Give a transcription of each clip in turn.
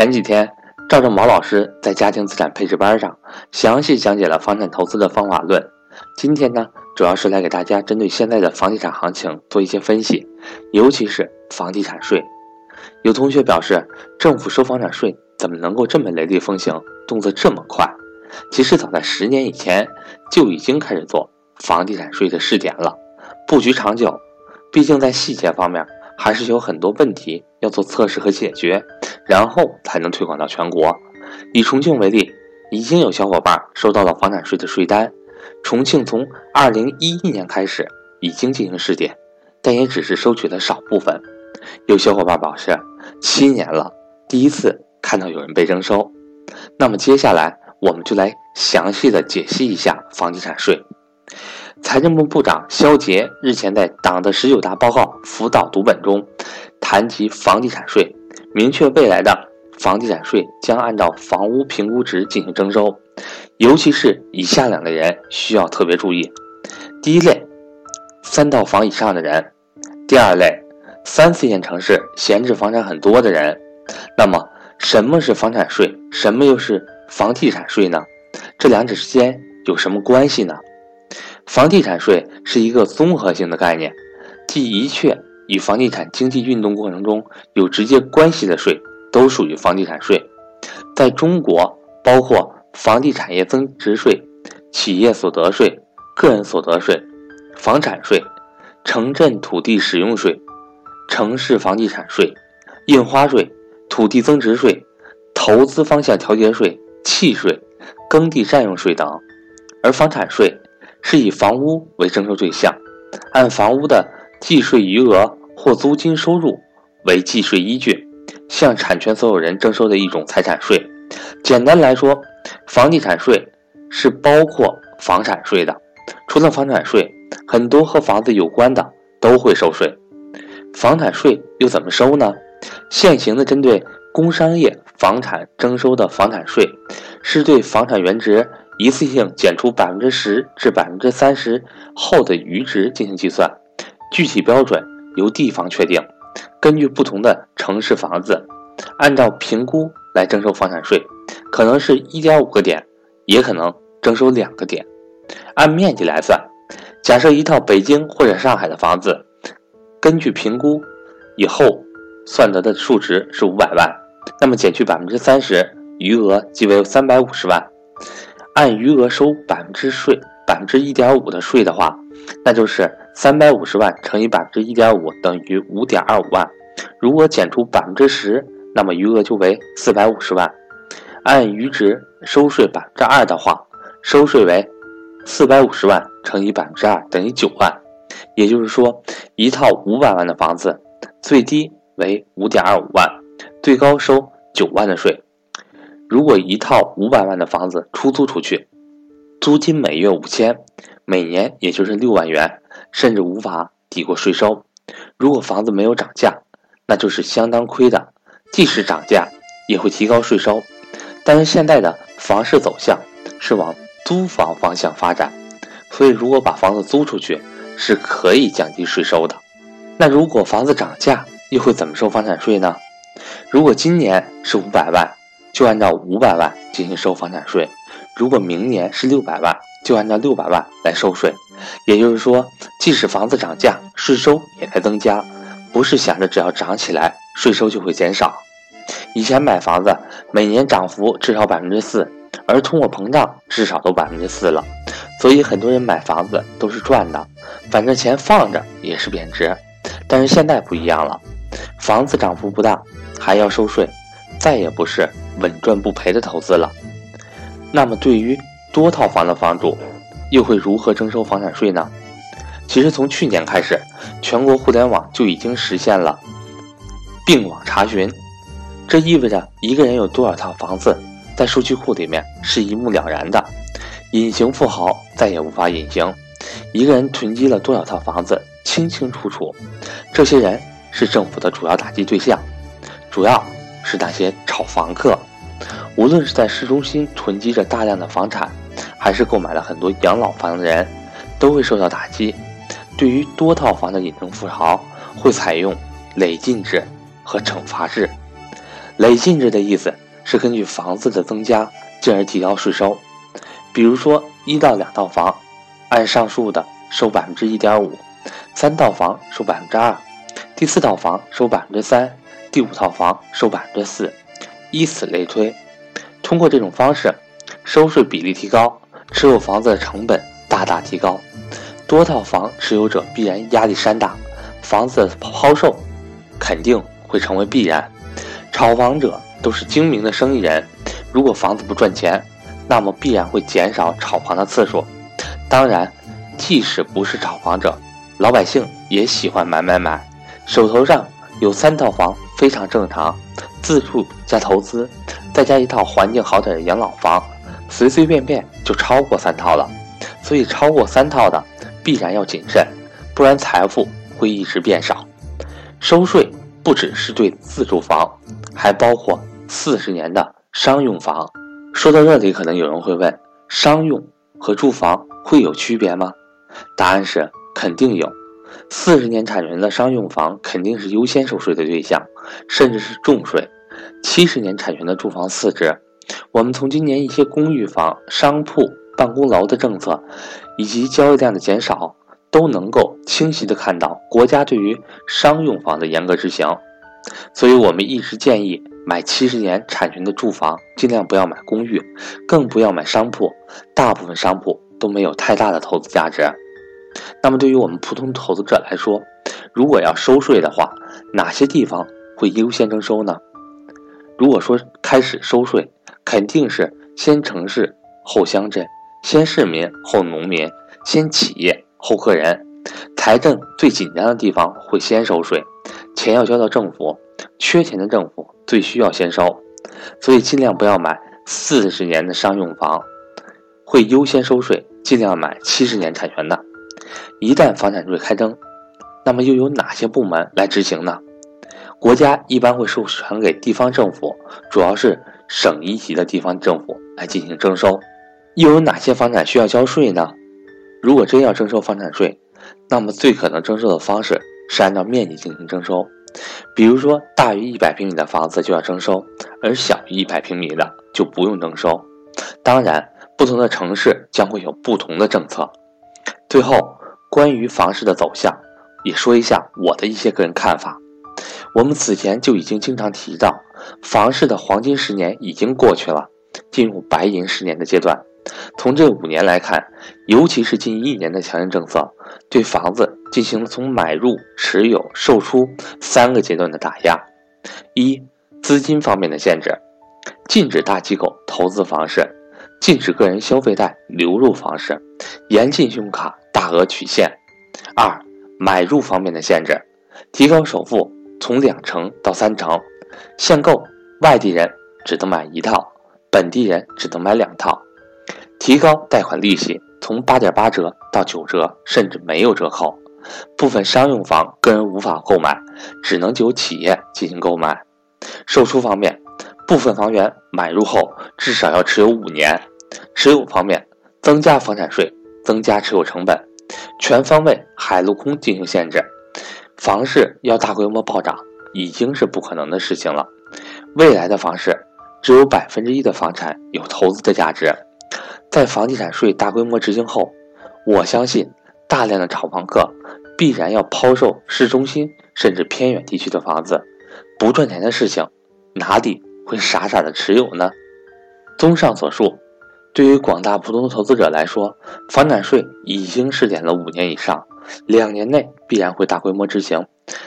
前几天，赵正毛老师在家庭资产配置班上详细讲解了房产投资的方法论。今天呢，主要是来给大家针对现在的房地产行情做一些分析，尤其是房地产税。有同学表示，政府收房产税怎么能够这么雷厉风行，动作这么快？其实早在十年以前就已经开始做房地产税的试点了，布局长久。毕竟在细节方面还是有很多问题要做测试和解决。然后才能推广到全国。以重庆为例，已经有小伙伴收到了房产税的税单。重庆从二零一一年开始已经进行试点，但也只是收取了少部分。有小伙伴表示，七年了，第一次看到有人被征收。那么接下来我们就来详细的解析一下房地产税。财政部部长肖捷日前在党的十九大报告辅导读本中谈及房地产税。明确未来的房地产税将按照房屋评估值进行征收，尤其是以下两类人需要特别注意：第一类，三套房以上的人；第二类，三四线城市闲置房产很多的人。那么，什么是房产税？什么又是房地产税呢？这两者之间有什么关系呢？房地产税是一个综合性的概念，即一切。与房地产经济运动过程中有直接关系的税都属于房地产税。在中国，包括房地产业增值税、企业所得税、个人所得税、房产税、城镇土地使用税、城市房地产税、印花税、土地增值税、投资方向调节税、契税、耕地占用税等。而房产税是以房屋为征收对象，按房屋的计税余额。或租金收入为计税依据，向产权所有人征收的一种财产税。简单来说，房地产税是包括房产税的。除了房产税，很多和房子有关的都会收税。房产税又怎么收呢？现行的针对工商业房产征收的房产税，是对房产原值一次性减除百分之十至百分之三十后的余值进行计算，具体标准。由地方确定，根据不同的城市房子，按照评估来征收房产税，可能是一点五个点，也可能征收两个点。按面积来算，假设一套北京或者上海的房子，根据评估以后算得的数值是五百万，那么减去百分之三十，余额即为三百五十万。按余额收百分之税，百分之一点五的税的话，那就是。三百五十万乘以百分之一点五等于五点二五万，如果减除百分之十，那么余额就为四百五十万。按余值收税百分之二的话，收税为四百五十万乘以百分之二等于九万。也就是说，一套五百万的房子，最低为五点二五万，最高收九万的税。如果一套五百万的房子出租出去，租金每月五千，每年也就是六万元。甚至无法抵过税收。如果房子没有涨价，那就是相当亏的。即使涨价，也会提高税收。但是现在的房市走向是往租房方向发展，所以如果把房子租出去，是可以降低税收的。那如果房子涨价，又会怎么收房产税呢？如果今年是五百万，就按照五百万进行收房产税；如果明年是六百万，就按照六百万来收税。也就是说，即使房子涨价，税收也在增加，不是想着只要涨起来，税收就会减少。以前买房子每年涨幅至少百分之四，而通货膨胀至少都百分之四了，所以很多人买房子都是赚的，反正钱放着也是贬值。但是现在不一样了，房子涨幅不大，还要收税，再也不是稳赚不赔的投资了。那么对于多套房的房主，又会如何征收房产税呢？其实从去年开始，全国互联网就已经实现了并网查询，这意味着一个人有多少套房子，在数据库里面是一目了然的，隐形富豪再也无法隐形。一个人囤积了多少套房子，清清楚楚。这些人是政府的主要打击对象，主要是那些炒房客，无论是在市中心囤积着大量的房产。还是购买了很多养老房的人，都会受到打击。对于多套房的隐形富豪，会采用累进制和惩罚制。累进制的意思是根据房子的增加，进而提高税收。比如说，一到两套房，按上述的收百分之一点五；三套房收百分之二；第四套房收百分之三；第五套房收百分之四，以此类推。通过这种方式，收税比例提高，持有房子的成本大大提高，多套房持有者必然压力山大，房子的抛售肯定会成为必然。炒房者都是精明的生意人，如果房子不赚钱，那么必然会减少炒房的次数。当然，即使不是炒房者，老百姓也喜欢买买买，手头上有三套房非常正常。自住加投资，再加一套环境好点的养老房，随随便便就超过三套了。所以，超过三套的必然要谨慎，不然财富会一直变少。收税不只是对自住房，还包括四十年的商用房。说到这里，可能有人会问：商用和住房会有区别吗？答案是肯定有。四十年产权的商用房肯定是优先收税的对象，甚至是重税。七十年产权的住房次之。我们从今年一些公寓房、商铺、办公楼的政策，以及交易量的减少，都能够清晰的看到国家对于商用房的严格执行。所以，我们一直建议买七十年产权的住房，尽量不要买公寓，更不要买商铺。大部分商铺都没有太大的投资价值。那么，对于我们普通投资者来说，如果要收税的话，哪些地方会优先征收呢？如果说开始收税，肯定是先城市后乡镇，先市民后农民，先企业后个人，财政最紧张的地方会先收税，钱要交到政府，缺钱的政府最需要先收，所以尽量不要买四十年的商用房，会优先收税，尽量买七十年产权的。一旦房产税开征，那么又有哪些部门来执行呢？国家一般会授权给地方政府，主要是省一级的地方政府来进行征收。又有哪些房产需要交税呢？如果真要征收房产税，那么最可能征收的方式是按照面积进行征收。比如说，大于一百平米的房子就要征收，而小于一百平米的就不用征收。当然，不同的城市将会有不同的政策。最后，关于房市的走向，也说一下我的一些个人看法。我们此前就已经经常提到，房市的黄金十年已经过去了，进入白银十年的阶段。从这五年来看，尤其是近一年的强硬政策，对房子进行了从买入、持有、售出三个阶段的打压。一、资金方面的限制，禁止大机构投资房市，禁止个人消费贷流入房市，严禁信用卡。大额取现。二、买入方面的限制，提高首付从两成到三成，限购外地人只能买一套，本地人只能买两套。提高贷款利息从八点八折到九折，甚至没有折扣。部分商用房个人无法购买，只能由企业进行购买。售出方面，部分房源买入后至少要持有五年。持有方面，增加房产税。增加持有成本，全方位海陆空进行限制，房市要大规模暴涨已经是不可能的事情了。未来的房市只有百分之一的房产有投资的价值。在房地产税大规模执行后，我相信大量的炒房客必然要抛售市中心甚至偏远地区的房子。不赚钱的事情，哪里会傻傻的持有呢？综上所述。对于广大普通投资者来说，房产税已经试点了五年以上，两年内必然会大规模执行。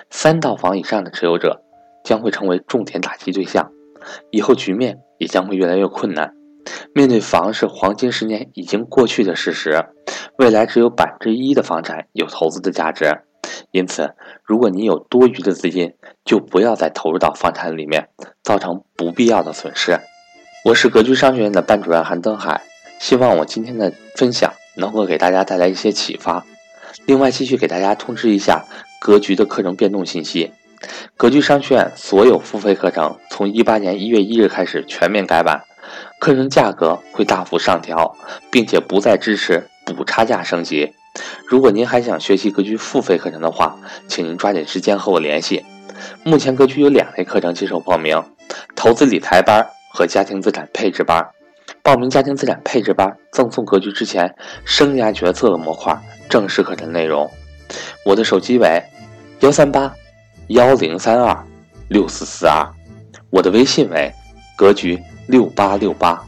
三套房以上的持有者将会成为重点打击对象，以后局面也将会越来越困难。面对房市黄金十年已经过去的事实，未来只有百分之一的房产有投资的价值。因此，如果你有多余的资金，就不要再投入到房产里面，造成不必要的损失。我是格局商学院的班主任韩登海，希望我今天的分享能够给大家带来一些启发。另外，继续给大家通知一下格局的课程变动信息：格局商学院所有付费课程从一八年一月一日开始全面改版，课程价格会大幅上调，并且不再支持补差价升级。如果您还想学习格局付费课程的话，请您抓紧时间和我联系。目前格局有两类课程接受报名：投资理财班和家庭资产配置班。报名家庭资产配置班，赠送格局之前生涯决策的模块，正式课程内容。我的手机为幺三八幺零三二六四四二，我的微信为格局六八六八。